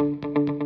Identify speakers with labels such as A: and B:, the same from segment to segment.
A: E a,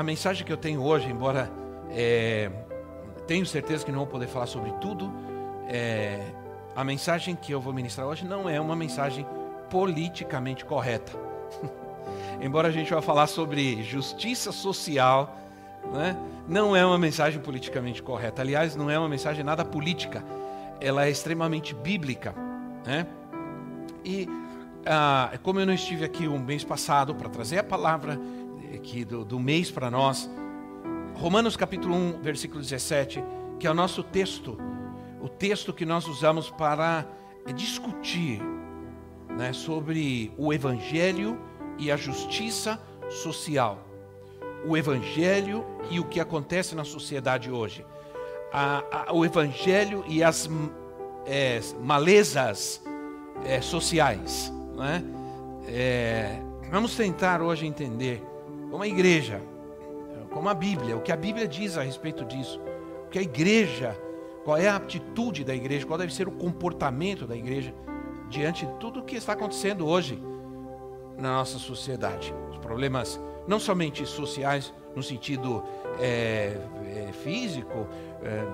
A: a mensagem que eu tenho hoje, embora é, tenho certeza que não vou poder falar sobre tudo, é, a mensagem que eu vou ministrar hoje não é uma mensagem politicamente correta. embora a gente vá falar sobre justiça social, né, não é uma mensagem politicamente correta. Aliás, não é uma mensagem nada política. Ela é extremamente bíblica. Né? E ah, como eu não estive aqui um mês passado para trazer a palavra aqui do, do mês para nós. Romanos capítulo 1, versículo 17, que é o nosso texto, o texto que nós usamos para discutir né, sobre o Evangelho e a justiça social. O Evangelho e o que acontece na sociedade hoje. A, a, o Evangelho e as é, malezas é, sociais. Né? É, vamos tentar hoje entender como a igreja, como a Bíblia, o que a Bíblia diz a respeito disso, o que a igreja, qual é a atitude da igreja, qual deve ser o comportamento da igreja diante de tudo o que está acontecendo hoje na nossa sociedade. Os problemas não somente sociais, no sentido é, é, físico, é,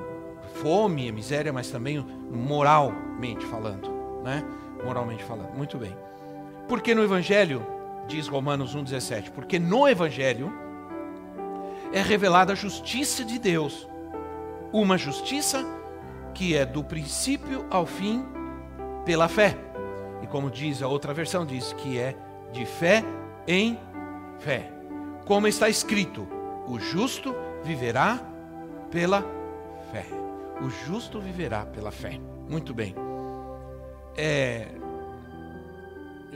A: fome, miséria, mas também moralmente falando, né? Moralmente falando. Muito bem. Porque no Evangelho diz Romanos 1,17, porque no Evangelho é revelada a justiça de Deus, uma justiça que é do princípio ao fim pela fé. E como diz a outra versão, diz que é de fé em fé. Como está escrito, o justo viverá pela fé. O justo viverá pela fé. Muito bem. É,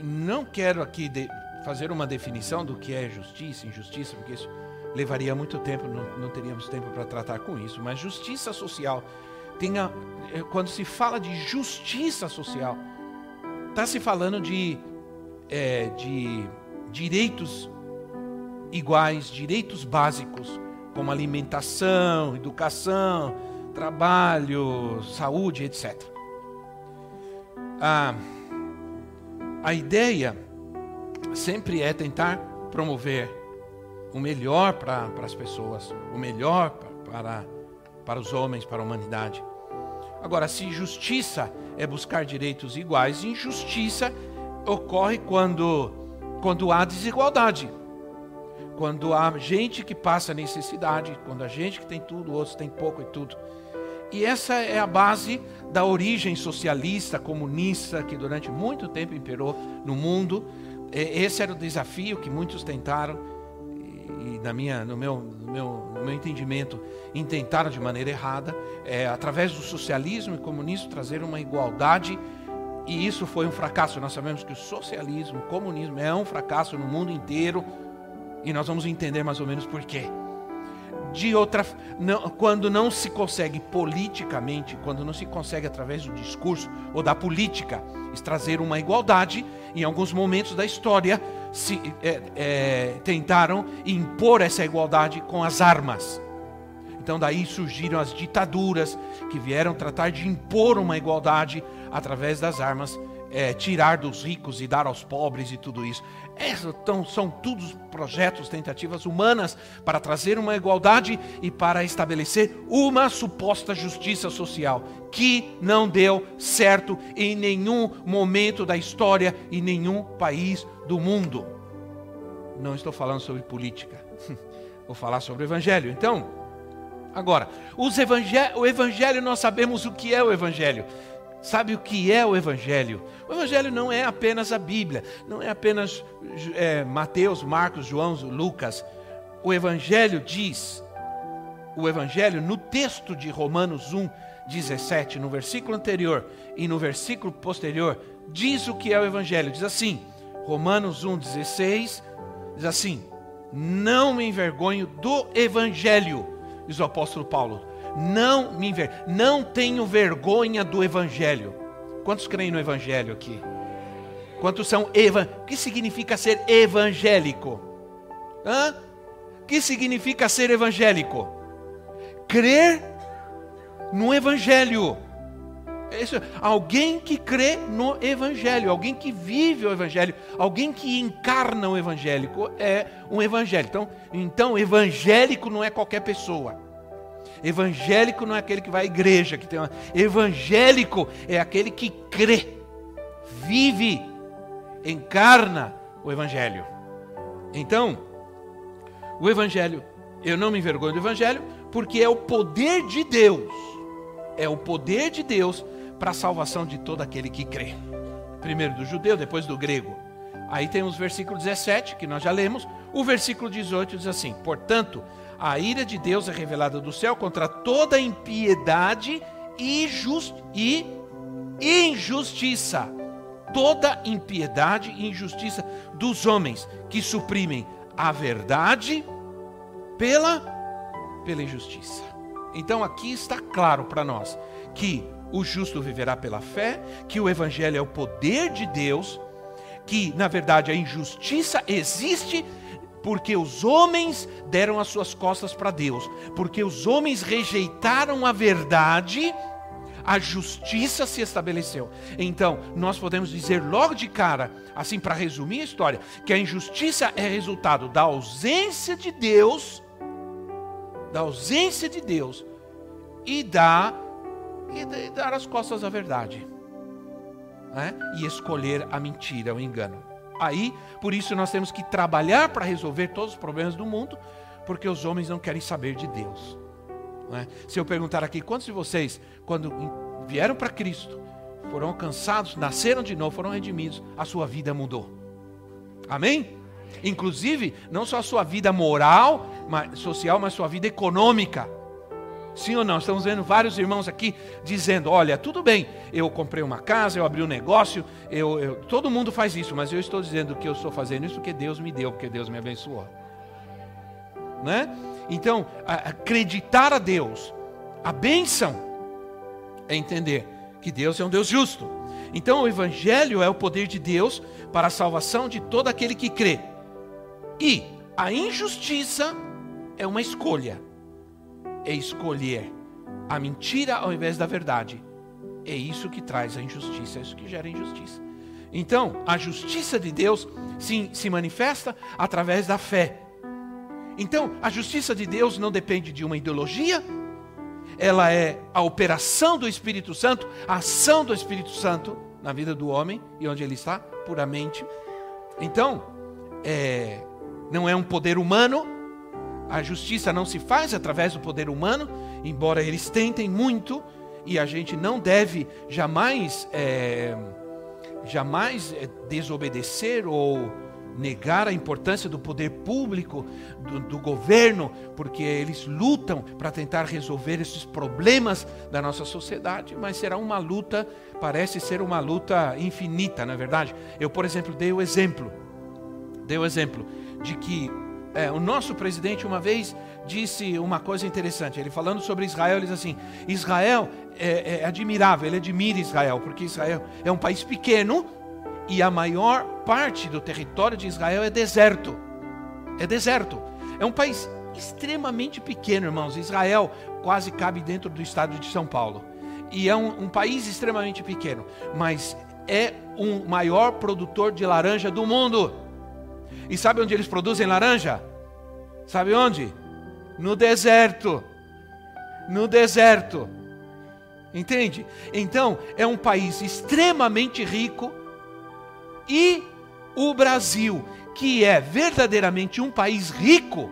A: não quero aqui de, fazer uma definição do que é justiça injustiça, porque isso levaria muito tempo, não, não teríamos tempo para tratar com isso. Mas justiça social, é, quando se fala de justiça social, está se falando de, é, de direitos iguais, direitos básicos, como alimentação, educação, trabalho, saúde, etc. Ah, a ideia sempre é tentar promover o melhor para as pessoas, o melhor para, para os homens, para a humanidade. Agora, se justiça é buscar direitos iguais, injustiça ocorre quando, quando há desigualdade. Quando há gente que passa necessidade, quando há gente que tem tudo, outros tem pouco e tudo. E essa é a base da origem socialista, comunista, que durante muito tempo imperou no mundo, esse era o desafio que muitos tentaram, e na minha, no, meu, no, meu, no meu entendimento, intentaram de maneira errada, é, através do socialismo e comunismo, trazer uma igualdade, e isso foi um fracasso. Nós sabemos que o socialismo, o comunismo é um fracasso no mundo inteiro, e nós vamos entender mais ou menos por quê de outra não, quando não se consegue politicamente, quando não se consegue através do discurso ou da política trazer uma igualdade, em alguns momentos da história se é, é, tentaram impor essa igualdade com as armas. Então daí surgiram as ditaduras que vieram tratar de impor uma igualdade através das armas é, tirar dos ricos e dar aos pobres e tudo isso. então, são todos projetos, tentativas humanas para trazer uma igualdade e para estabelecer uma suposta justiça social que não deu certo em nenhum momento da história e nenhum país do mundo. Não estou falando sobre política, vou falar sobre o Evangelho. Então, agora, o Evangelho nós sabemos o que é o Evangelho. Sabe o que é o Evangelho? O Evangelho não é apenas a Bíblia, não é apenas é, Mateus, Marcos, João, Lucas. O Evangelho diz, o Evangelho, no texto de Romanos 1, 17, no versículo anterior e no versículo posterior, diz o que é o Evangelho. Diz assim, Romanos 1,16, diz assim: Não me envergonho do Evangelho, diz o apóstolo Paulo. Não me enver... não tenho vergonha do Evangelho. Quantos creem no Evangelho aqui? Quantos são evan... O que significa ser evangélico? Hã? O que significa ser evangélico? Crer no Evangelho. Isso, alguém que crê no Evangelho, alguém que vive o Evangelho, alguém que encarna o evangélico é um evangélico. Então, então, evangélico não é qualquer pessoa. Evangélico não é aquele que vai à igreja, que tem uma... evangélico é aquele que crê, vive, encarna o Evangelho. Então, o Evangelho, eu não me envergonho do Evangelho, porque é o poder de Deus, é o poder de Deus para a salvação de todo aquele que crê. Primeiro do judeu, depois do grego. Aí temos o versículo 17, que nós já lemos. O versículo 18 diz assim: Portanto, a ira de Deus é revelada do céu contra toda impiedade e, just, e injustiça. Toda impiedade e injustiça dos homens que suprimem a verdade pela, pela injustiça. Então aqui está claro para nós que o justo viverá pela fé, que o evangelho é o poder de Deus, que na verdade a injustiça existe porque os homens deram as suas costas para Deus, porque os homens rejeitaram a verdade, a justiça se estabeleceu. Então, nós podemos dizer logo de cara, assim para resumir a história, que a injustiça é resultado da ausência de Deus, da ausência de Deus e da e dar as costas à verdade. Né? E escolher a mentira, o engano. Aí, por isso, nós temos que trabalhar para resolver todos os problemas do mundo, porque os homens não querem saber de Deus. Né? Se eu perguntar aqui, quantos de vocês, quando vieram para Cristo, foram alcançados, nasceram de novo, foram redimidos, a sua vida mudou? Amém? Inclusive, não só a sua vida moral, social, mas sua vida econômica. Sim ou não? Estamos vendo vários irmãos aqui dizendo: olha, tudo bem, eu comprei uma casa, eu abri um negócio, eu, eu, todo mundo faz isso, mas eu estou dizendo que eu estou fazendo isso porque Deus me deu, porque Deus me abençoou. Né? Então, acreditar a Deus, a bênção, é entender que Deus é um Deus justo. Então, o Evangelho é o poder de Deus para a salvação de todo aquele que crê. E a injustiça é uma escolha é escolher a mentira ao invés da verdade. É isso que traz a injustiça, é isso que gera injustiça. Então, a justiça de Deus se, se manifesta através da fé. Então, a justiça de Deus não depende de uma ideologia, ela é a operação do Espírito Santo, a ação do Espírito Santo na vida do homem e onde ele está, puramente. Então, é, não é um poder humano, a justiça não se faz através do poder humano, embora eles tentem muito, e a gente não deve jamais, é, jamais é, desobedecer ou negar a importância do poder público, do, do governo, porque eles lutam para tentar resolver esses problemas da nossa sociedade, mas será uma luta, parece ser uma luta infinita, na é verdade. Eu, por exemplo, dei o exemplo, dei o exemplo de que é, o nosso presidente uma vez disse uma coisa interessante. Ele falando sobre Israel, ele diz assim: Israel é, é admirável, ele admira Israel, porque Israel é um país pequeno e a maior parte do território de Israel é deserto. É deserto. É um país extremamente pequeno, irmãos. Israel quase cabe dentro do estado de São Paulo. E é um, um país extremamente pequeno, mas é o maior produtor de laranja do mundo. E sabe onde eles produzem laranja? Sabe onde? No deserto. No deserto. Entende? Então, é um país extremamente rico e o Brasil, que é verdadeiramente um país rico,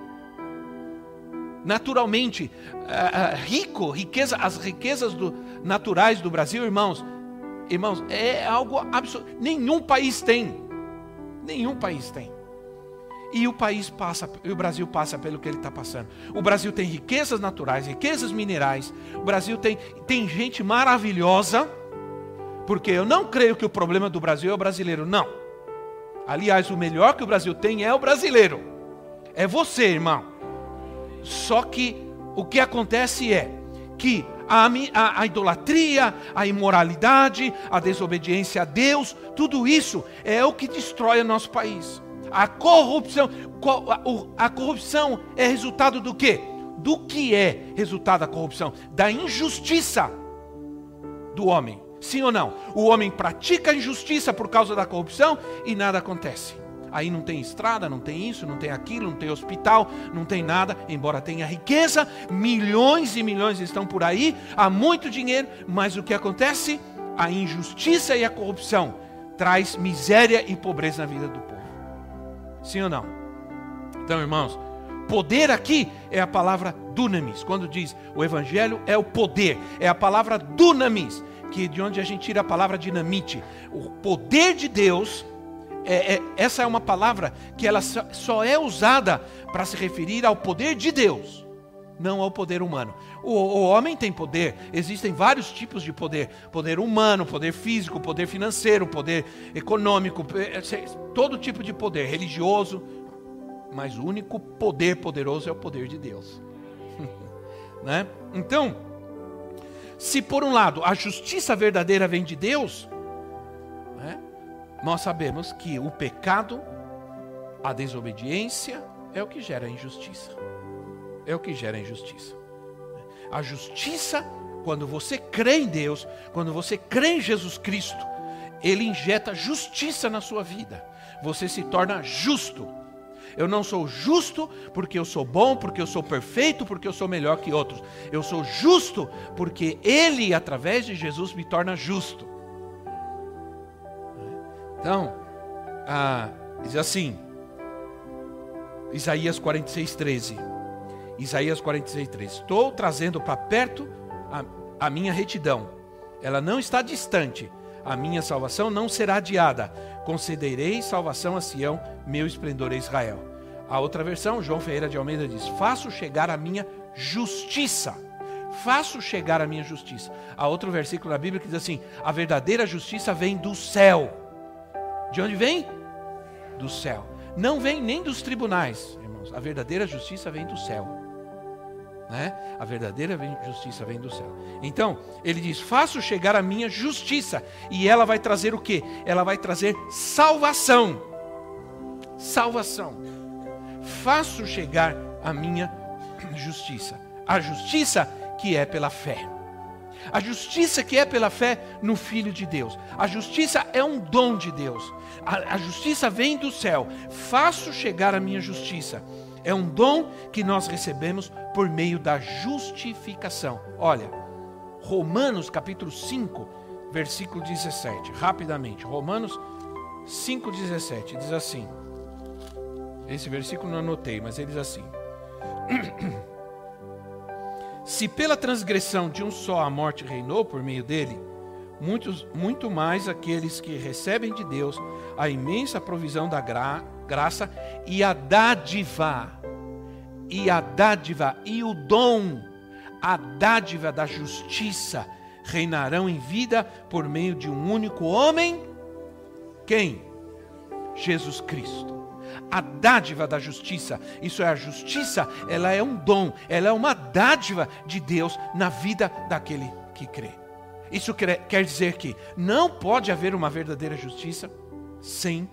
A: naturalmente uh, rico, riqueza, as riquezas do, naturais do Brasil, irmãos, irmãos, é algo absurdo. Nenhum país tem. Nenhum país tem. E o país passa, e o Brasil passa pelo que ele está passando. O Brasil tem riquezas naturais, riquezas minerais. O Brasil tem, tem gente maravilhosa. Porque eu não creio que o problema do Brasil é o brasileiro, não. Aliás, o melhor que o Brasil tem é o brasileiro. É você, irmão. Só que o que acontece é que a, a, a, idolatria, a imoralidade, a desobediência a Deus, tudo isso é o que destrói o nosso país. A corrupção, a corrupção é resultado do quê? Do que é resultado da corrupção? Da injustiça do homem. Sim ou não? O homem pratica a injustiça por causa da corrupção e nada acontece. Aí não tem estrada, não tem isso, não tem aquilo, não tem hospital, não tem nada, embora tenha riqueza, milhões e milhões estão por aí, há muito dinheiro, mas o que acontece? A injustiça e a corrupção traz miséria e pobreza na vida do povo. Sim ou não? Então, irmãos, poder aqui é a palavra dunamis. Quando diz o evangelho é o poder, é a palavra dunamis, que de onde a gente tira a palavra dinamite. O poder de Deus é, é, essa é uma palavra que ela só, só é usada para se referir ao poder de Deus, não ao poder humano. O, o, homem tem poder, existem vários tipos de poder: poder humano, poder físico, poder financeiro, poder econômico, é, todo tipo de poder, religioso. Mas o único poder poderoso é o poder de Deus. né? Então, se por um lado a justiça verdadeira vem de Deus, né? nós sabemos que o pecado, a desobediência, é o que gera injustiça. É o que gera injustiça. A justiça, quando você crê em Deus, quando você crê em Jesus Cristo, Ele injeta justiça na sua vida. Você se torna justo. Eu não sou justo porque eu sou bom, porque eu sou perfeito, porque eu sou melhor que outros. Eu sou justo porque Ele, através de Jesus, me torna justo. Então, ah, diz assim, Isaías 46, 13. Isaías 46, 13. Estou trazendo para perto a, a minha retidão. Ela não está distante. A minha salvação não será adiada. Concederei salvação a Sião, meu esplendor a Israel. A outra versão, João Ferreira de Almeida diz: Faço chegar a minha justiça. Faço chegar a minha justiça. A outro versículo na Bíblia que diz assim: A verdadeira justiça vem do céu. De onde vem? Do céu. Não vem nem dos tribunais, irmãos. A verdadeira justiça vem do céu. Né? A verdadeira justiça vem do céu. Então, ele diz: Faço chegar a minha justiça. E ela vai trazer o que? Ela vai trazer salvação. Salvação. Faço chegar a minha justiça. A justiça que é pela fé. A justiça que é pela fé no Filho de Deus. A justiça é um dom de Deus. A, a justiça vem do céu. Faço chegar a minha justiça. É um dom que nós recebemos por meio da justificação. Olha, Romanos capítulo 5, versículo 17. Rapidamente, Romanos 5, 17. Diz assim. Esse versículo não anotei, mas ele diz assim. Se pela transgressão de um só a morte reinou por meio dele, muitos, muito mais aqueles que recebem de Deus a imensa provisão da gra, graça e a dádiva, e a dádiva e o dom, a dádiva da justiça reinarão em vida por meio de um único homem, quem? Jesus Cristo a dádiva da justiça. Isso é a justiça, ela é um dom, ela é uma dádiva de Deus na vida daquele que crê. Isso quer dizer que não pode haver uma verdadeira justiça sem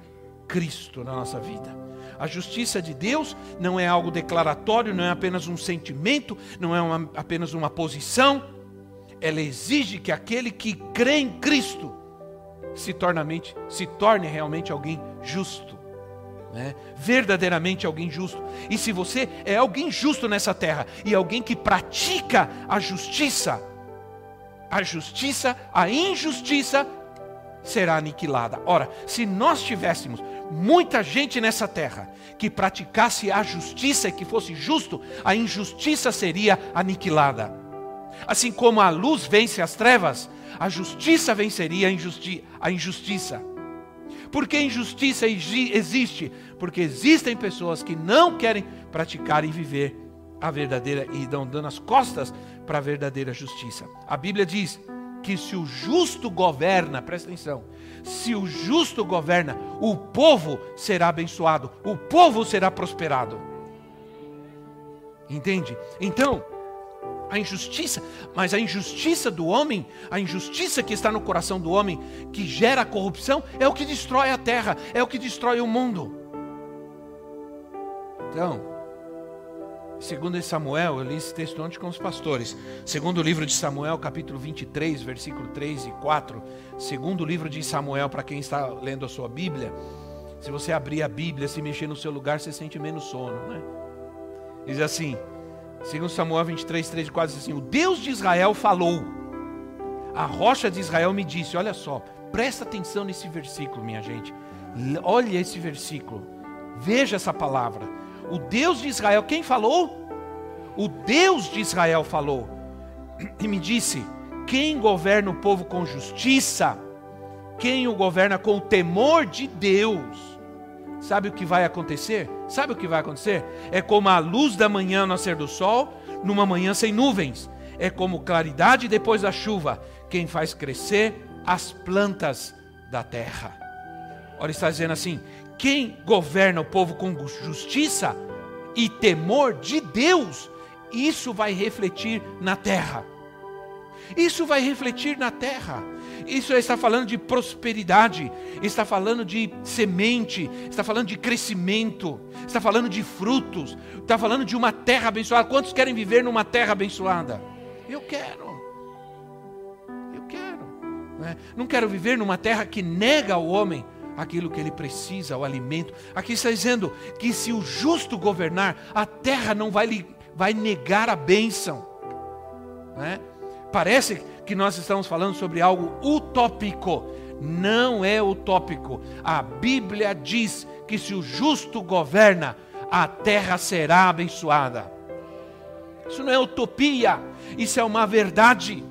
A: Cristo na nossa vida. A justiça de Deus não é algo declaratório, não é apenas um sentimento, não é uma, apenas uma posição. Ela exige que aquele que crê em Cristo se, se torne realmente alguém justo né? verdadeiramente alguém justo. E se você é alguém justo nessa terra e alguém que pratica a justiça, a justiça, a injustiça será aniquilada. Ora, se nós tivéssemos muita gente nessa terra que praticasse a justiça e que fosse justo, a injustiça seria aniquilada. Assim como a luz vence as trevas, a justiça venceria a, injusti a injustiça. Por que injustiça existe? Porque existem pessoas que não querem praticar e viver a verdadeira e dão dando as costas para a verdadeira justiça. A Bíblia diz que se o justo governa, presta atenção, se o justo governa, o povo será abençoado, o povo será prosperado. Entende? Então, a injustiça, mas a injustiça do homem, a injustiça que está no coração do homem, que gera a corrupção, é o que destrói a terra, é o que destrói o mundo. Então, Segundo Samuel, eu li esse texto ontem com os pastores. Segundo o livro de Samuel, capítulo 23, versículo 3 e 4. Segundo o livro de Samuel, para quem está lendo a sua Bíblia. Se você abrir a Bíblia, se mexer no seu lugar, você sente menos sono, né? Diz assim, segundo Samuel 23, 3 e 4, diz assim, o Deus de Israel falou. A rocha de Israel me disse, olha só, presta atenção nesse versículo, minha gente. Olha esse versículo. Veja essa palavra o Deus de Israel, quem falou? O Deus de Israel falou. E me disse: quem governa o povo com justiça, quem o governa com o temor de Deus, sabe o que vai acontecer? Sabe o que vai acontecer? É como a luz da manhã ao nascer do sol, numa manhã sem nuvens. É como claridade depois da chuva, quem faz crescer as plantas da terra. Olha, está dizendo assim: quem governa o povo com justiça e temor de Deus, isso vai refletir na terra. Isso vai refletir na terra. Isso está falando de prosperidade, está falando de semente, está falando de crescimento, está falando de frutos, está falando de uma terra abençoada. Quantos querem viver numa terra abençoada? Eu quero. Eu quero. Né? Não quero viver numa terra que nega ao homem aquilo que ele precisa, o alimento. Aqui está dizendo que se o justo governar, a terra não vai, vai negar a bênção. Né? Parece que nós estamos falando sobre algo utópico. Não é utópico. A Bíblia diz que se o justo governa, a terra será abençoada. Isso não é utopia, isso é uma verdade.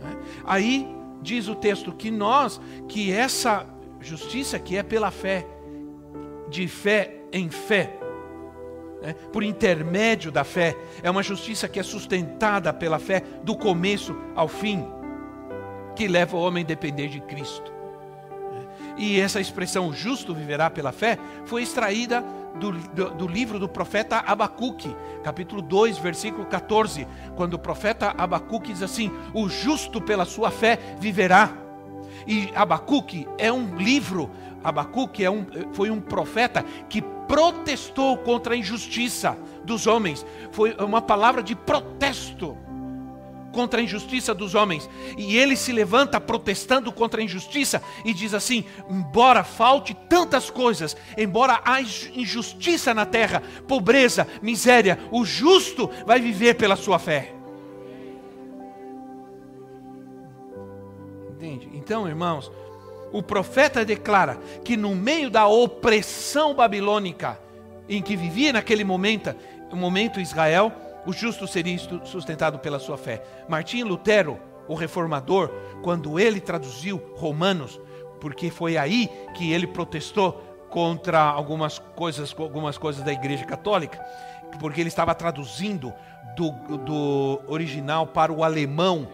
A: Né? Aí diz o texto que nós, que essa Justiça que é pela fé, de fé em fé, né? por intermédio da fé. É uma justiça que é sustentada pela fé do começo ao fim, que leva o homem a depender de Cristo. E essa expressão justo viverá pela fé foi extraída do, do, do, livro do profeta Abacuque, capítulo 2, versículo 14, quando o profeta Abacuque diz assim: O justo pela sua fé viverá. E Abacuque é um livro, Abacuque é um, foi um profeta que protestou contra a injustiça dos homens. Foi uma palavra de protesto contra a injustiça dos homens. E ele se levanta protestando contra a injustiça e diz assim: embora falte tantas coisas, embora há injustiça na terra, pobreza, miséria, o justo vai viver pela sua fé. Entende? Então, irmãos, o profeta declara que no meio da opressão babilônica em que vivia naquele momento, momento Israel, o justo seria sustentado pela sua fé. Martim Lutero, o reformador, quando ele traduziu Romanos, porque foi aí que ele protestou contra algumas coisas, algumas coisas da Igreja Católica, porque ele estava traduzindo do, do original para o alemão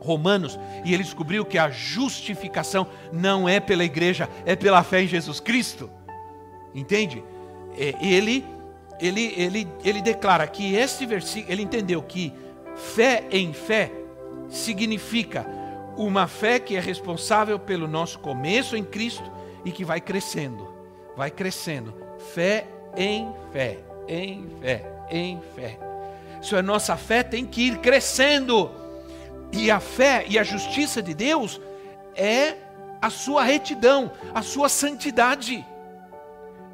A: Romanos, e ele descobriu que a justificação não é pela igreja, é pela fé em Jesus Cristo. Entende? É, ele, ele, ele, ele declara que esse versículo, ele entendeu que fé em fé significa uma fé que é responsável pelo nosso começo em Cristo e que vai crescendo, vai crescendo. Fé em fé, em fé, em fé. Isso é nossa fé tem que ir crescendo e a fé e a justiça de Deus é a sua retidão, a sua santidade.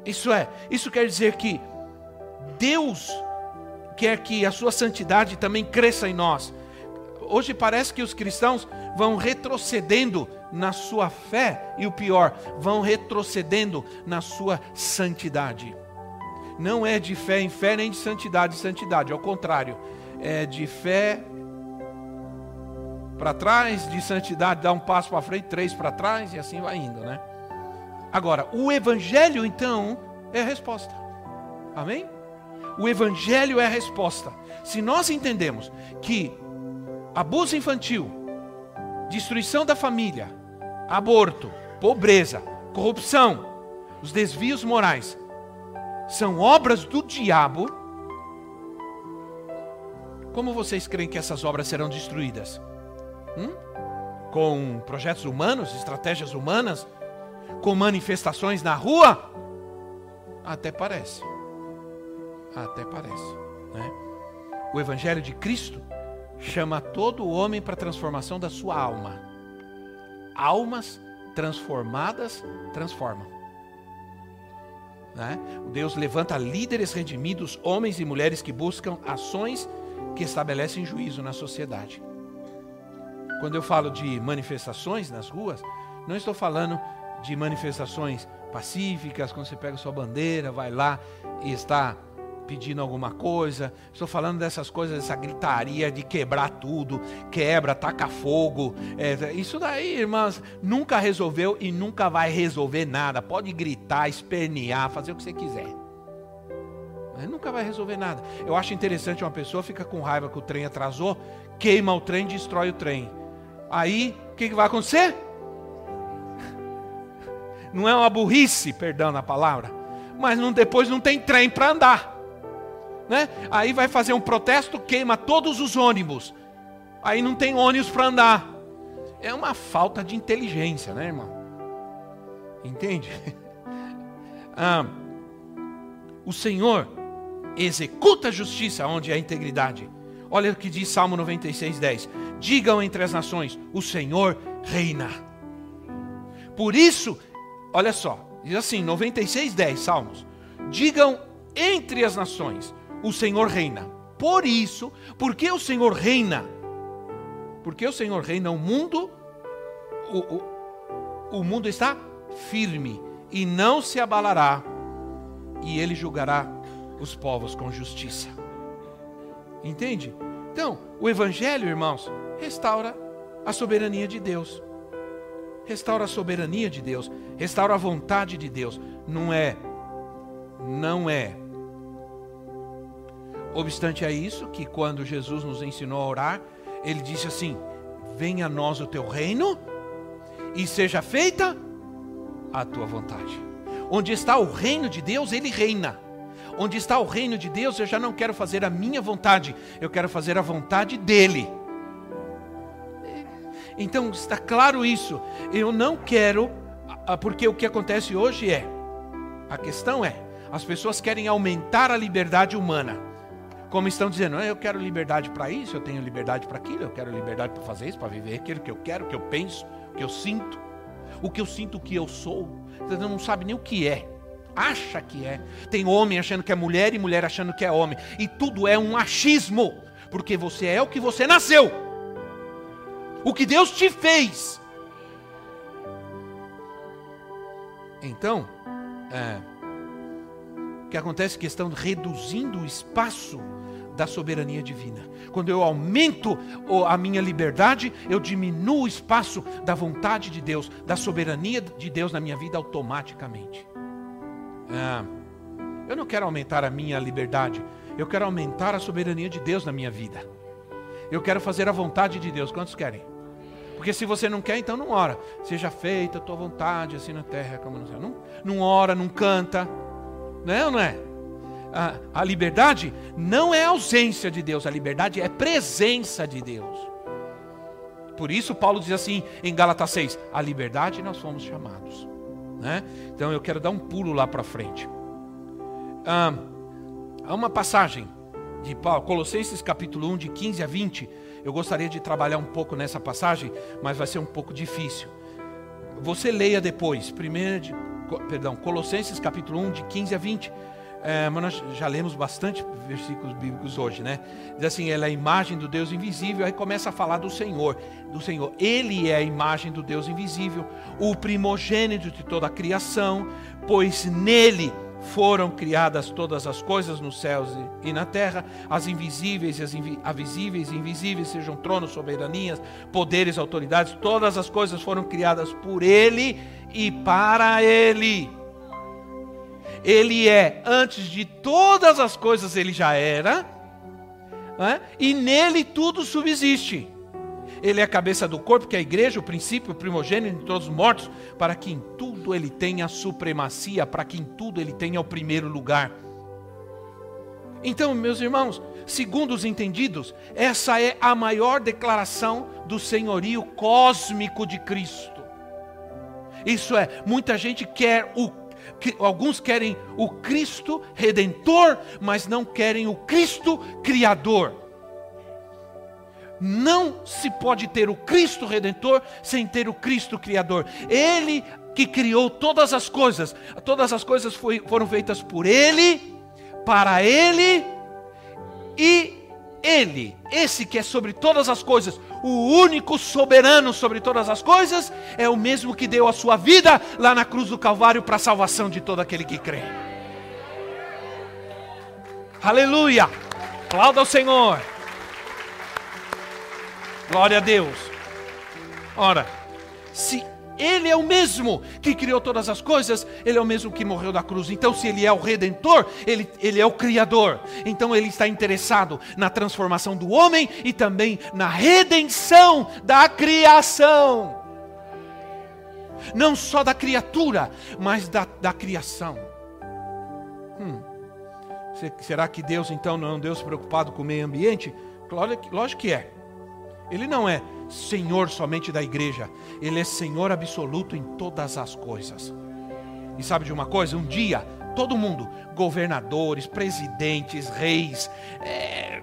A: Isso é, isso quer dizer que Deus quer que a sua santidade também cresça em nós. Hoje parece que os cristãos vão retrocedendo na sua fé e o pior, vão retrocedendo na sua santidade. Não é de fé em fé nem de santidade em santidade, ao contrário, é de fé para trás, de santidade dá um passo para frente, três para trás e assim vai indo, né? Agora, o evangelho então é a resposta. Amém? O evangelho é a resposta. Se nós entendemos que abuso infantil, destruição da família, aborto, pobreza, corrupção, os desvios morais são obras do diabo, como vocês creem que essas obras serão destruídas? Hum? Com projetos humanos, estratégias humanas, com manifestações na rua? Até parece. Até parece. Né? O Evangelho de Cristo chama todo homem para a transformação da sua alma. Almas transformadas transformam. Né? Deus levanta líderes redimidos, homens e mulheres que buscam ações que estabelecem juízo na sociedade. Quando eu falo de manifestações nas ruas, não estou falando de manifestações pacíficas, quando você pega sua bandeira, vai lá e está pedindo alguma coisa. Estou falando dessas coisas, dessa gritaria de quebrar tudo, quebra, taca fogo. É, isso daí, irmãs, nunca resolveu e nunca vai resolver nada. Pode gritar, espernear, fazer o que você quiser. Mas nunca vai resolver nada. Eu acho interessante uma pessoa fica com raiva que o trem atrasou, queima o trem, destrói o trem. Aí, o que, que vai acontecer? Não é uma burrice, perdão na palavra, mas não, depois não tem trem para andar né? Aí vai fazer um protesto, queima todos os ônibus. Aí não tem ônibus para andar. É uma falta de inteligência, né, irmão? Entende? Ah, o Senhor executa a justiça onde há integridade. Olha o que diz Salmo 96, 10. Digam entre as nações: o Senhor reina. Por isso, olha só, diz assim, 96, 10 Salmos. Digam entre as nações: o Senhor reina. Por isso, porque o Senhor reina? Porque o Senhor reina, o mundo, o, o, o mundo está firme e não se abalará, e ele julgará os povos com justiça. Entende? Então, o Evangelho, irmãos, restaura a soberania de Deus. Restaura a soberania de Deus, restaura a vontade de Deus. Não é, não é Obstante a isso, que quando Jesus nos ensinou a orar, ele disse assim: Venha a nós o teu reino e seja feita a tua vontade. Onde está o reino de Deus, ele reina. Onde está o reino de Deus, eu já não quero fazer a minha vontade, eu quero fazer a vontade dele. Então está claro isso. Eu não quero, porque o que acontece hoje é, a questão é, as pessoas querem aumentar a liberdade humana como estão dizendo, ah, eu quero liberdade para isso, eu tenho liberdade para aquilo, eu quero liberdade para fazer isso, para viver aquilo que eu quero, o que eu penso, o que eu sinto, o que eu sinto que eu sou. Você não sabe nem o que é. Acha que é. Tem homem achando que é mulher e mulher achando que é homem. E tudo é um achismo. Porque você é o que você nasceu. O que Deus te fez. Então, é, o que acontece é que estão reduzindo o espaço da soberania divina. Quando eu aumento a minha liberdade, eu diminuo o espaço da vontade de Deus, da soberania de Deus na minha vida automaticamente. Ah, eu não quero aumentar a minha liberdade, eu quero aumentar a soberania de Deus na minha vida. Eu quero fazer a vontade de Deus. Quantos querem? Porque se você não quer, então não ora. Seja feita a tua vontade, assim na terra como no céu. Não, não ora, não canta. Não é ou não é? a, a liberdade não é ausência de Deus, a liberdade é presença de Deus. Por isso, Paulo diz assim em Gálatas 6: a liberdade nós fomos chamados. Né? Então eu quero dar um pulo lá para frente. Há uma passagem de Paulo, Colossenses capítulo 1, de 15 a 20. Eu gostaria de trabalhar um pouco nessa passagem, mas vai ser um pouco difícil. Você leia depois, primeiro de, perdão, Colossenses capítulo 1, de 15 a 20. É, mas nós já lemos bastante versículos bíblicos hoje, né? Diz assim, ela é a imagem do Deus invisível, aí começa a falar do Senhor, do Senhor. Ele é a imagem do Deus invisível, o primogênito de toda a criação, pois nele foram criadas todas as coisas nos céus e na terra, as invisíveis e as invisíveis e invisíveis, sejam tronos, soberanias, poderes, autoridades, todas as coisas foram criadas por Ele e para Ele. Ele é, antes de todas as coisas, Ele já era, né? e nele tudo subsiste. Ele é a cabeça do corpo, que é a igreja, o princípio, o primogênito de todos os mortos, para que em tudo ele tenha supremacia, para que em tudo ele tenha o primeiro lugar. Então, meus irmãos, segundo os entendidos, essa é a maior declaração do senhorio cósmico de Cristo. Isso é, muita gente quer o alguns querem o Cristo redentor, mas não querem o Cristo criador. Não se pode ter o Cristo redentor sem ter o Cristo criador. Ele que criou todas as coisas, todas as coisas foi, foram feitas por Ele, para Ele e Ele, esse que é sobre todas as coisas, o único soberano sobre todas as coisas, é o mesmo que deu a sua vida lá na cruz do Calvário para a salvação de todo aquele que crê. Aleluia! Aplauda ao Senhor. Glória a Deus. Ora, se ele é o mesmo que criou todas as coisas, ele é o mesmo que morreu da cruz. Então, se ele é o redentor, ele, ele é o criador. Então, ele está interessado na transformação do homem e também na redenção da criação. Não só da criatura, mas da, da criação. Hum. Será que Deus então não é um Deus preocupado com o meio ambiente? Lógico que é. Ele não é Senhor somente da igreja, Ele é Senhor absoluto em todas as coisas. E sabe de uma coisa? Um dia, todo mundo, governadores, presidentes, reis, é,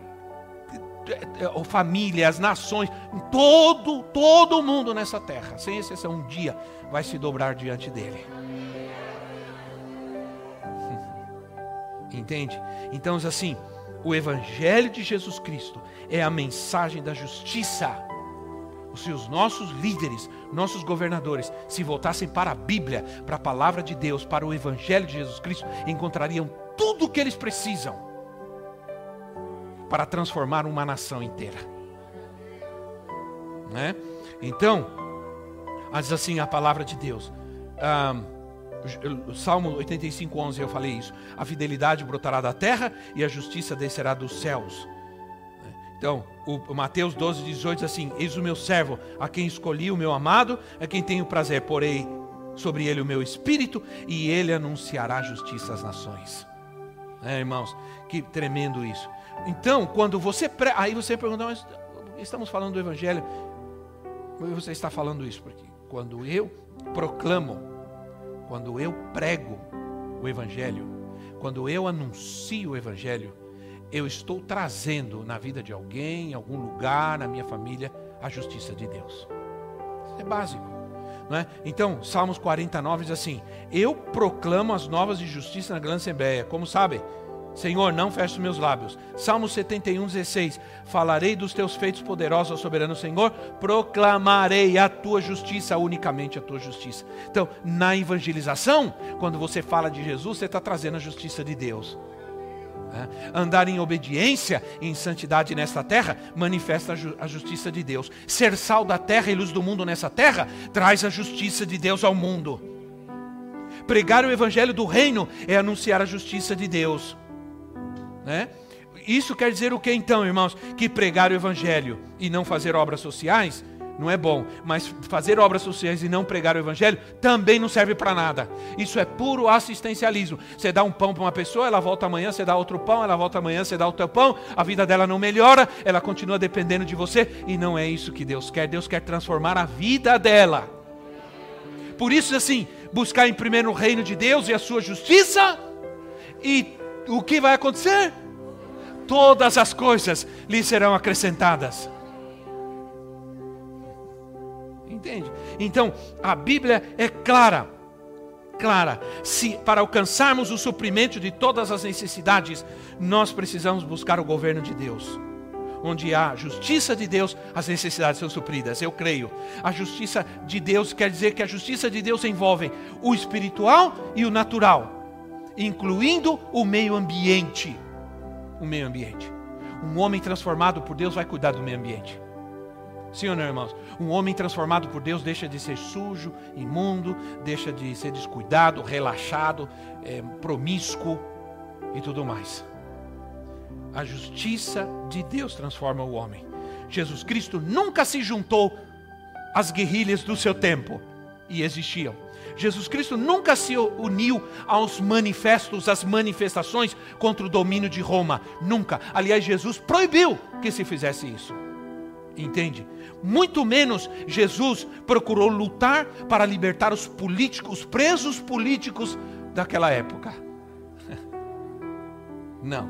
A: é, é famílias, nações, todo, todo mundo nessa terra, sem exceção, um dia vai se dobrar diante dele. Entende? Então, assim, o Evangelho de Jesus Cristo é a mensagem da justiça. Se os nossos líderes, nossos governadores, se voltassem para a Bíblia, para a palavra de Deus, para o Evangelho de Jesus Cristo, encontrariam tudo o que eles precisam para transformar uma nação inteira. Né? Então, diz assim a palavra de Deus. Um, Salmo 85, 11, eu falei isso. A fidelidade brotará da terra e a justiça descerá dos céus. Então, o Mateus 12, 18 diz assim: Eis o meu servo, a quem escolhi, o meu amado, a quem tenho prazer, porei sobre ele o meu espírito, e ele anunciará justiça às nações. É, irmãos, que tremendo isso. Então, quando você. Pre... Aí você pergunta, mas estamos falando do Evangelho. Você está falando isso, porque quando eu proclamo, quando eu prego o Evangelho, quando eu anuncio o Evangelho, eu estou trazendo na vida de alguém, em algum lugar, na minha família, a justiça de Deus. Isso é básico. Não é? Então, Salmos 49 diz assim: Eu proclamo as novas de justiça na grande assembleia. Como sabem? Senhor, não feche os meus lábios. Salmo 71, 16. Falarei dos teus feitos poderosos, ao soberano Senhor, proclamarei a tua justiça, unicamente a tua justiça. Então, na evangelização, quando você fala de Jesus, você está trazendo a justiça de Deus. Andar em obediência e em santidade nesta terra manifesta a justiça de Deus. Ser sal da terra e luz do mundo nessa terra traz a justiça de Deus ao mundo. Pregar o evangelho do reino é anunciar a justiça de Deus. Né? Isso quer dizer o que então, irmãos? Que pregar o evangelho e não fazer obras sociais não é bom, mas fazer obras sociais e não pregar o evangelho também não serve para nada. Isso é puro assistencialismo. Você dá um pão para uma pessoa, ela volta amanhã, você dá outro pão, ela volta amanhã, você dá outro pão, a vida dela não melhora, ela continua dependendo de você e não é isso que Deus quer. Deus quer transformar a vida dela. Por isso assim, buscar em primeiro o reino de Deus e a sua justiça e o que vai acontecer? Todas as coisas lhe serão acrescentadas. Entende? Então, a Bíblia é clara. Clara. Se para alcançarmos o suprimento de todas as necessidades, nós precisamos buscar o governo de Deus. Onde há justiça de Deus, as necessidades são supridas. Eu creio. A justiça de Deus quer dizer que a justiça de Deus envolve o espiritual e o natural. incluindo o meio ambiente. O meio ambiente. Um homem transformado por Deus vai cuidar do meio ambiente. Sim ou não, irmãos? Um homem transformado por Deus deixa de ser sujo, imundo, deixa de ser descuidado, relaxado, é, promíscuo e tudo mais. A justiça de Deus transforma o homem. Jesus Cristo nunca se juntou às guerrilhas do seu tempo e existiam. Jesus Cristo nunca se uniu aos manifestos, às manifestações contra o domínio de Roma. Nunca. Aliás, Jesus proibiu que se fizesse isso. Entende? Muito menos Jesus procurou lutar para libertar os políticos, os presos políticos daquela época. Não.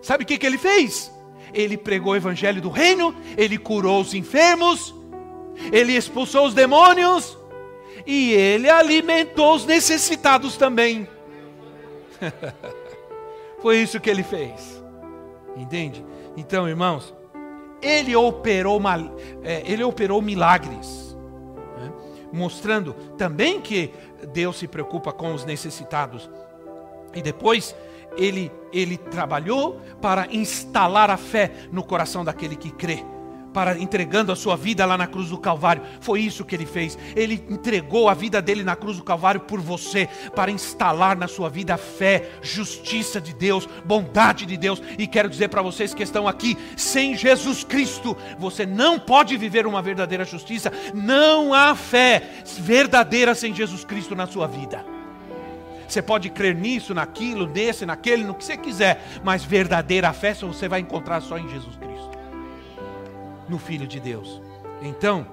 A: Sabe o que, que ele fez? Ele pregou o evangelho do reino, ele curou os enfermos, ele expulsou os demônios e ele alimentou os necessitados também. Foi isso que ele fez. Entende? Então, irmãos, ele operou, é, ele operou milagres, né? mostrando também que Deus se preocupa com os necessitados. E depois ele, ele trabalhou para instalar a fé no coração daquele que crê para entregando a sua vida lá na cruz do Calvário. Foi isso que ele fez. Ele entregou a vida dele na cruz do Calvário por você, para instalar na sua vida a fé, justiça de Deus, bondade de Deus. E quero dizer para vocês que estão aqui, sem Jesus Cristo, você não pode viver uma verdadeira justiça. Não há fé verdadeira sem Jesus Cristo na sua vida. Você pode crer nisso, naquilo, nesse, naquele, no que você quiser, mas verdadeira fé você vai encontrar só em Jesus no Filho de Deus. Então,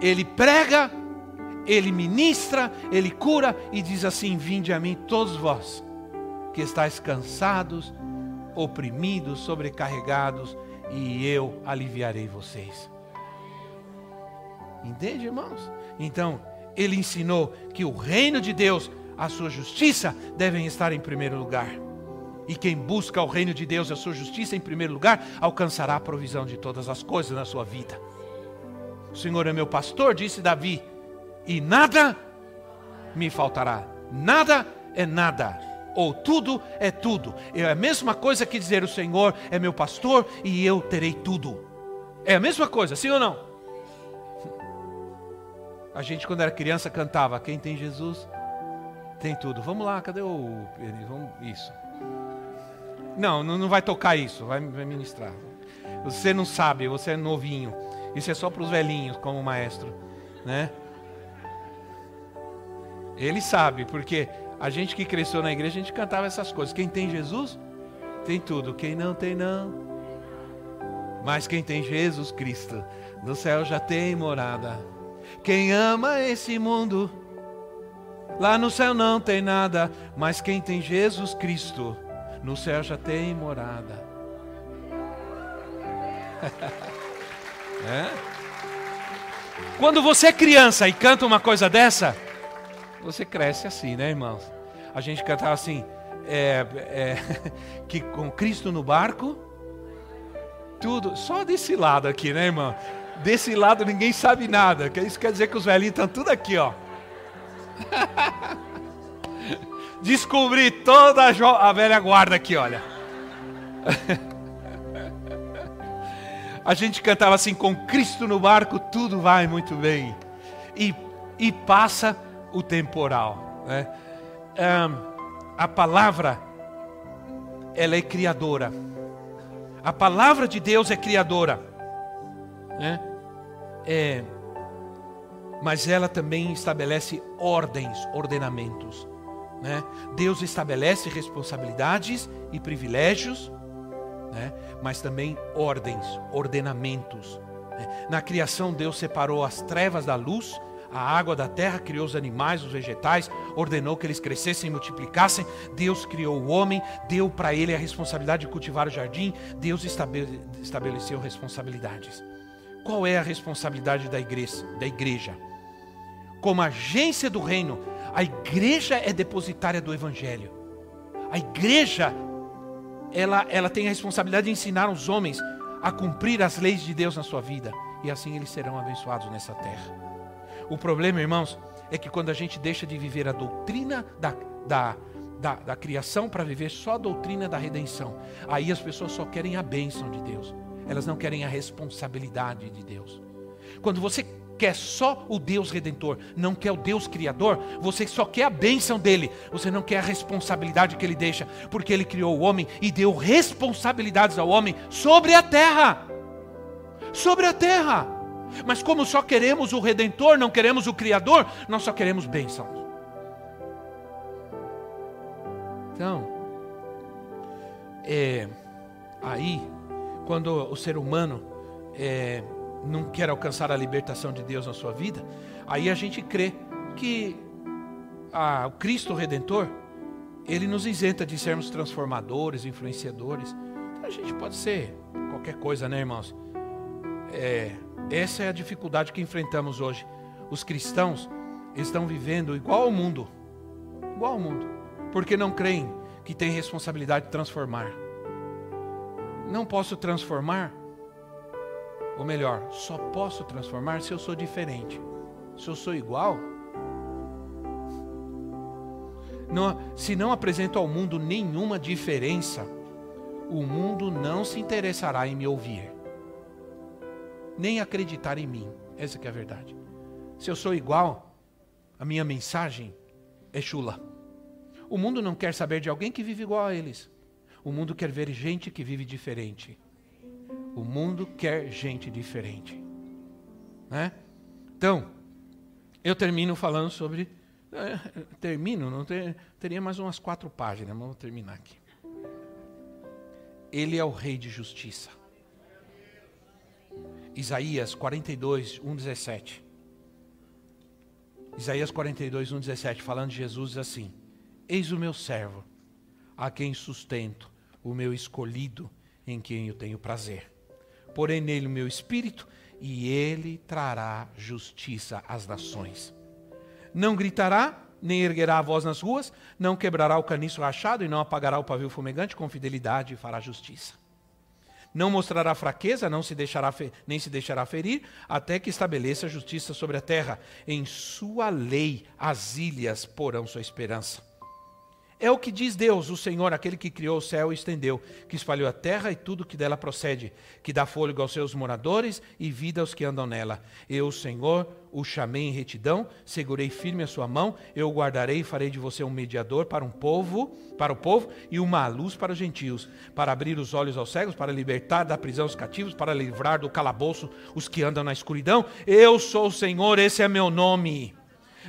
A: ele prega, ele ministra, ele cura e diz assim: Vinde a mim, todos vós que estáis cansados, oprimidos, sobrecarregados, e eu aliviarei vocês. Entende, irmãos? Então, ele ensinou que o reino de Deus, a sua justiça, devem estar em primeiro lugar. E quem busca o reino de Deus e a sua justiça em primeiro lugar, alcançará a provisão de todas as coisas na sua vida. O Senhor é meu pastor, disse Davi, e nada me faltará. Nada é nada, ou tudo é tudo. É a mesma coisa que dizer: O Senhor é meu pastor e eu terei tudo. É a mesma coisa, sim ou não? A gente, quando era criança, cantava: Quem tem Jesus tem tudo. Vamos lá, cadê o. Vamos, isso. Não, não vai tocar isso, vai, ministrar. Você não sabe, você é novinho. Isso é só para os velhinhos, como maestro, né? Ele sabe, porque a gente que cresceu na igreja, a gente cantava essas coisas. Quem tem Jesus, tem tudo. Quem não tem, não. Mas quem tem Jesus Cristo, no céu já tem morada. Quem ama esse mundo, lá no céu não tem nada. Mas quem tem Jesus Cristo, no céu já tem morada. é? Quando você é criança e canta uma coisa dessa, você cresce assim, né, irmãos? A gente cantava assim, é, é, que com Cristo no barco, tudo, só desse lado aqui, né, irmão? Desse lado ninguém sabe nada, isso quer dizer que os velhinhos estão tudo aqui, ó. Descobri toda a, a velha guarda aqui, olha. a gente cantava assim: com Cristo no barco, tudo vai muito bem. E, e passa o temporal. Né? Um, a palavra, ela é criadora. A palavra de Deus é criadora. Né? É, mas ela também estabelece ordens, ordenamentos. Né? Deus estabelece responsabilidades e privilégios, né? mas também ordens, ordenamentos. Né? Na criação, Deus separou as trevas da luz, a água da terra, criou os animais, os vegetais, ordenou que eles crescessem e multiplicassem. Deus criou o homem, deu para ele a responsabilidade de cultivar o jardim. Deus estabeleceu responsabilidades. Qual é a responsabilidade da igreja? Da igreja? Como agência do reino, a igreja é depositária do evangelho. A igreja ela, ela tem a responsabilidade de ensinar os homens a cumprir as leis de Deus na sua vida e assim eles serão abençoados nessa terra. O problema, irmãos, é que quando a gente deixa de viver a doutrina da da, da, da criação para viver só a doutrina da redenção. Aí as pessoas só querem a bênção de Deus, elas não querem a responsabilidade de Deus. Quando você quer só o Deus redentor, não quer o Deus criador, você só quer a bênção dele, você não quer a responsabilidade que ele deixa, porque ele criou o homem e deu responsabilidades ao homem sobre a terra. Sobre a terra. Mas como só queremos o redentor, não queremos o criador, nós só queremos bênçãos. Então, é, aí, quando o ser humano é, não quer alcançar a libertação de Deus na sua vida, aí a gente crê que a, o Cristo Redentor, ele nos isenta de sermos transformadores, influenciadores. Então, a gente pode ser qualquer coisa, né, irmãos? É, essa é a dificuldade que enfrentamos hoje. Os cristãos estão vivendo igual ao mundo, igual ao mundo, porque não creem que tem responsabilidade de transformar. Não posso transformar ou melhor, só posso transformar se eu sou diferente. Se eu sou igual, não, se não apresento ao mundo nenhuma diferença, o mundo não se interessará em me ouvir, nem acreditar em mim. Essa é a verdade. Se eu sou igual, a minha mensagem é chula. O mundo não quer saber de alguém que vive igual a eles. O mundo quer ver gente que vive diferente. O mundo quer gente diferente. Né? Então, eu termino falando sobre. É, termino, não ter, teria mais umas quatro páginas, mas vou terminar aqui. Ele é o Rei de Justiça. Isaías 42, 1, 17. Isaías 42, 1, 17, falando de Jesus, diz assim: Eis o meu servo, a quem sustento, o meu escolhido, em quem eu tenho prazer porém nele o meu espírito, e ele trará justiça às nações. Não gritará, nem erguerá a voz nas ruas, não quebrará o caniço rachado e não apagará o pavio fumegante, com fidelidade fará justiça. Não mostrará fraqueza, não se deixará nem se deixará ferir, até que estabeleça justiça sobre a terra. Em sua lei as ilhas porão sua esperança. É o que diz Deus, o Senhor, aquele que criou o céu e estendeu, que espalhou a terra e tudo que dela procede, que dá fôlego aos seus moradores e vida aos que andam nela. Eu, Senhor, o chamei em retidão, segurei firme a sua mão, eu o guardarei e farei de você um mediador para um povo, para o povo e uma luz para os gentios, para abrir os olhos aos cegos, para libertar da prisão os cativos, para livrar do calabouço os que andam na escuridão. Eu sou o Senhor, esse é meu nome.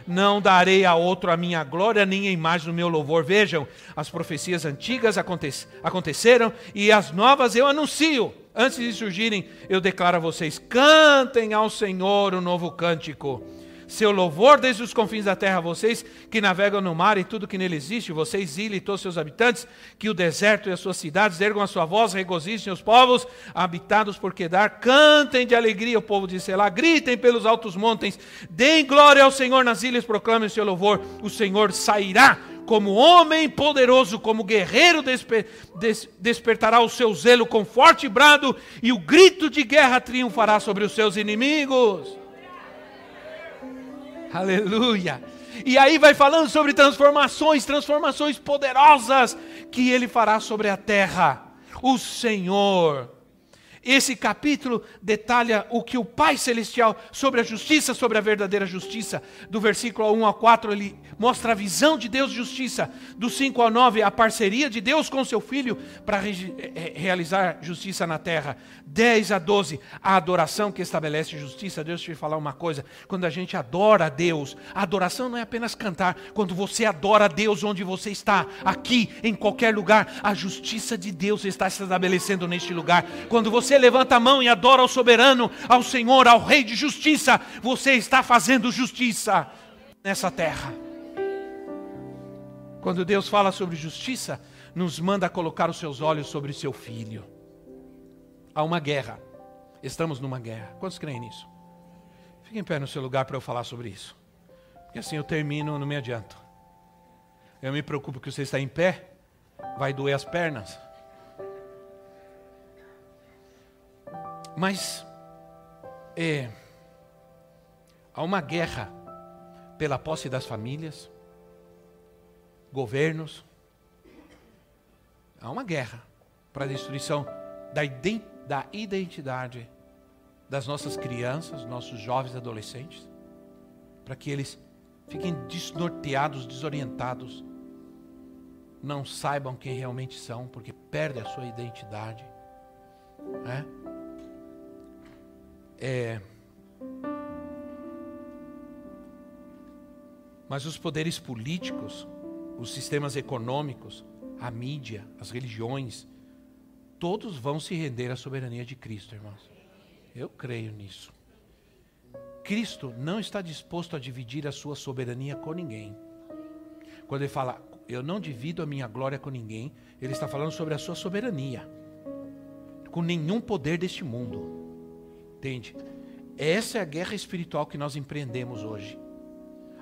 A: Não darei a outro a minha glória, nem a imagem do meu louvor. Vejam, as profecias antigas aconteceram e as novas eu anuncio. Antes de surgirem, eu declaro a vocês: cantem ao Senhor o um novo cântico seu louvor desde os confins da terra, vocês que navegam no mar e tudo que nele existe, vocês, ilha e todos seus habitantes, que o deserto e as suas cidades ergam a sua voz, regozijem os povos habitados por Quedar, cantem de alegria o povo de Selá, gritem pelos altos montes, deem glória ao Senhor nas ilhas, proclamem o seu louvor, o Senhor sairá como homem poderoso, como guerreiro, des, despertará o seu zelo com forte brado, e o grito de guerra triunfará sobre os seus inimigos. Aleluia. E aí vai falando sobre transformações, transformações poderosas que ele fará sobre a terra. O Senhor esse capítulo detalha o que o Pai Celestial sobre a justiça, sobre a verdadeira justiça. Do versículo 1 a 4, ele mostra a visão de Deus de justiça. Do 5 ao 9, a parceria de Deus com seu filho para re eh, eh, realizar justiça na terra. 10 a 12, a adoração que estabelece justiça. Deus te falar uma coisa: quando a gente adora a Deus, a adoração não é apenas cantar. Quando você adora a Deus onde você está, aqui, em qualquer lugar, a justiça de Deus está se estabelecendo neste lugar. Quando você você levanta a mão e adora ao soberano, ao Senhor, ao Rei de justiça, você está fazendo justiça nessa terra. Quando Deus fala sobre justiça, nos manda colocar os seus olhos sobre seu filho. Há uma guerra. Estamos numa guerra. Quantos creem nisso? Fique em pé no seu lugar para eu falar sobre isso. E assim eu termino, não me adianto. Eu me preocupo que você está em pé, vai doer as pernas. Mas é, há uma guerra pela posse das famílias, governos. Há uma guerra para a destruição da identidade das nossas crianças, nossos jovens adolescentes, para que eles fiquem desnorteados, desorientados, não saibam quem realmente são, porque perdem a sua identidade. Né? É. Mas os poderes políticos, os sistemas econômicos, a mídia, as religiões, todos vão se render à soberania de Cristo, irmãos. Eu creio nisso. Cristo não está disposto a dividir a sua soberania com ninguém. Quando ele fala, eu não divido a minha glória com ninguém, ele está falando sobre a sua soberania, com nenhum poder deste mundo. Entende? Essa é a guerra espiritual que nós empreendemos hoje.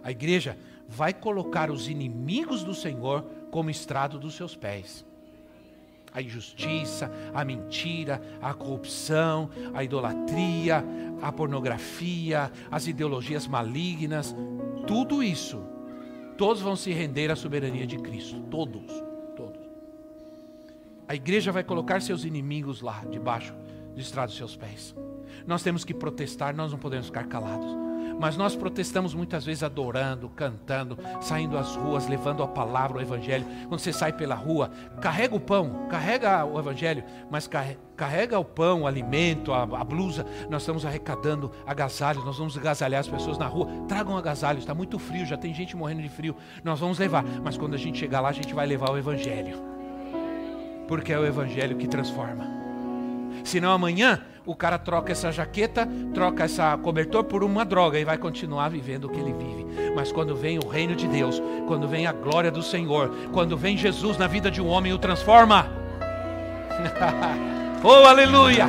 A: A igreja vai colocar os inimigos do Senhor como estrado dos seus pés a injustiça, a mentira, a corrupção, a idolatria, a pornografia, as ideologias malignas, tudo isso, todos vão se render à soberania de Cristo, todos, todos. A igreja vai colocar seus inimigos lá debaixo do estrado dos seus pés. Nós temos que protestar, nós não podemos ficar calados. Mas nós protestamos muitas vezes adorando, cantando, saindo às ruas, levando a palavra, o evangelho. Quando você sai pela rua, carrega o pão, carrega o evangelho, mas carrega o pão, o alimento, a, a blusa. Nós estamos arrecadando agasalhos, nós vamos agasalhar as pessoas na rua. Tragam agasalhos, está muito frio, já tem gente morrendo de frio. Nós vamos levar, mas quando a gente chegar lá, a gente vai levar o evangelho. Porque é o evangelho que transforma. Senão amanhã o cara troca essa jaqueta, troca essa cobertor por uma droga e vai continuar vivendo o que ele vive. Mas quando vem o reino de Deus, quando vem a glória do Senhor, quando vem Jesus na vida de um homem, o transforma. oh, aleluia!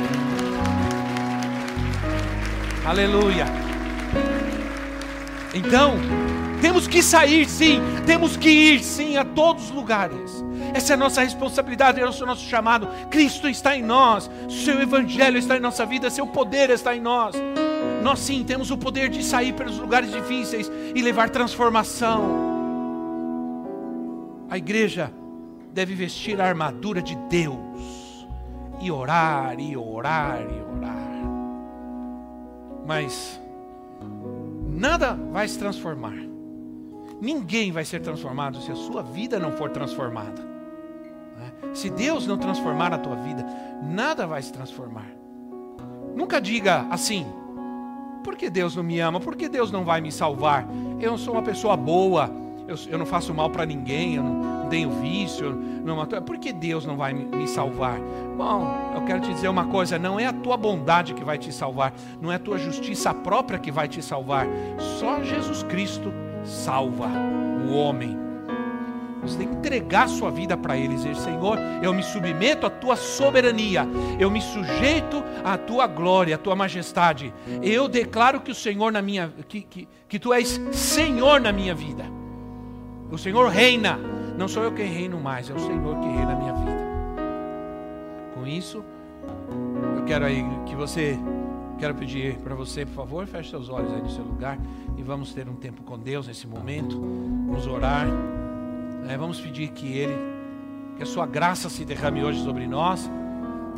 A: Aleluia! Então, temos que sair sim, temos que ir sim a todos os lugares. Essa é a nossa responsabilidade, é o nosso chamado. Cristo está em nós, seu evangelho está em nossa vida, seu poder está em nós. Nós sim temos o poder de sair pelos lugares difíceis e levar transformação. A igreja deve vestir a armadura de Deus e orar, e orar, e orar. Mas nada vai se transformar Ninguém vai ser transformado se a sua vida não for transformada. Se Deus não transformar a tua vida, nada vai se transformar. Nunca diga assim: por que Deus não me ama? Por que Deus não vai me salvar? Eu sou uma pessoa boa, eu, eu não faço mal para ninguém, eu não tenho vício, não mato. Por que Deus não vai me, me salvar? Bom, eu quero te dizer uma coisa: não é a tua bondade que vai te salvar, não é a tua justiça própria que vai te salvar, só Jesus Cristo salva o homem. Você tem que entregar sua vida para Ele, dizer: Senhor, eu me submeto à tua soberania, eu me sujeito à tua glória, à tua majestade. Eu declaro que o Senhor na minha, que, que, que tu és Senhor na minha vida. O Senhor reina, não sou eu quem reino mais, é o Senhor que reina na minha vida. Com isso, eu quero aí que você Quero pedir para você, por favor, feche seus olhos aí no seu lugar e vamos ter um tempo com Deus nesse momento. Vamos orar. É, vamos pedir que Ele, que a Sua graça se derrame hoje sobre nós.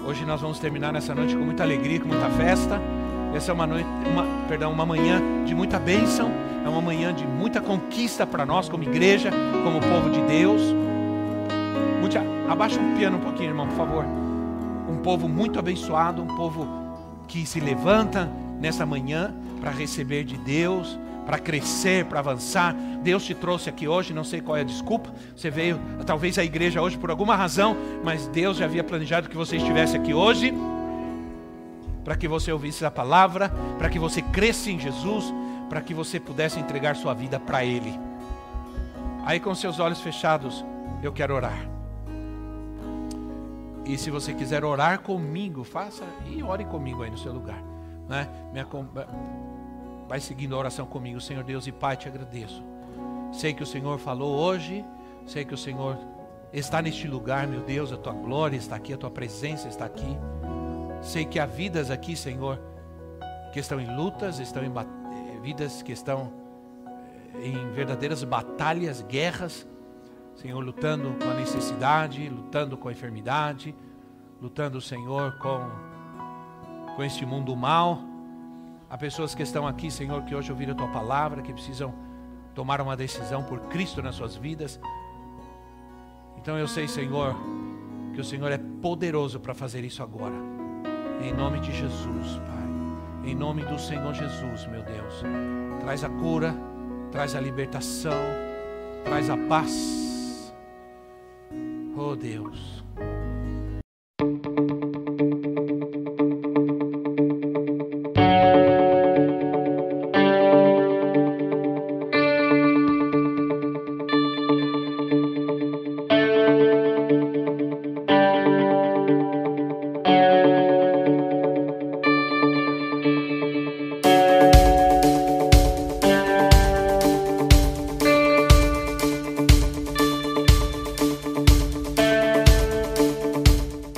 A: Hoje nós vamos terminar nessa noite com muita alegria, com muita festa. Essa é uma noite, uma, perdão, uma manhã de muita bênção. É uma manhã de muita conquista para nós como igreja, como povo de Deus. Abaixa o piano um pouquinho, irmão, por favor. Um povo muito abençoado, um povo que se levanta nessa manhã para receber de Deus, para crescer, para avançar. Deus te trouxe aqui hoje, não sei qual é a desculpa. Você veio talvez à igreja hoje por alguma razão, mas Deus já havia planejado que você estivesse aqui hoje para que você ouvisse a palavra, para que você cresça em Jesus, para que você pudesse entregar sua vida para Ele. Aí com seus olhos fechados, eu quero orar. E se você quiser orar comigo, faça e ore comigo aí no seu lugar. Né? Vai seguindo a oração comigo, Senhor Deus e Pai, te agradeço. Sei que o Senhor falou hoje, sei que o Senhor está neste lugar, meu Deus, a tua glória está aqui, a tua presença está aqui. Sei que há vidas aqui, Senhor, que estão em lutas, estão em vidas que estão eh, em verdadeiras batalhas, guerras, Senhor, lutando com a necessidade, lutando com a enfermidade, lutando, Senhor, com, com este mundo mal. Há pessoas que estão aqui, Senhor, que hoje ouviram a tua palavra, que precisam tomar uma decisão por Cristo nas suas vidas. Então eu sei, Senhor, que o Senhor é poderoso para fazer isso agora. Em nome de Jesus, Pai. Em nome do Senhor Jesus, meu Deus. Traz a cura, traz a libertação, traz a paz. Oh Deus,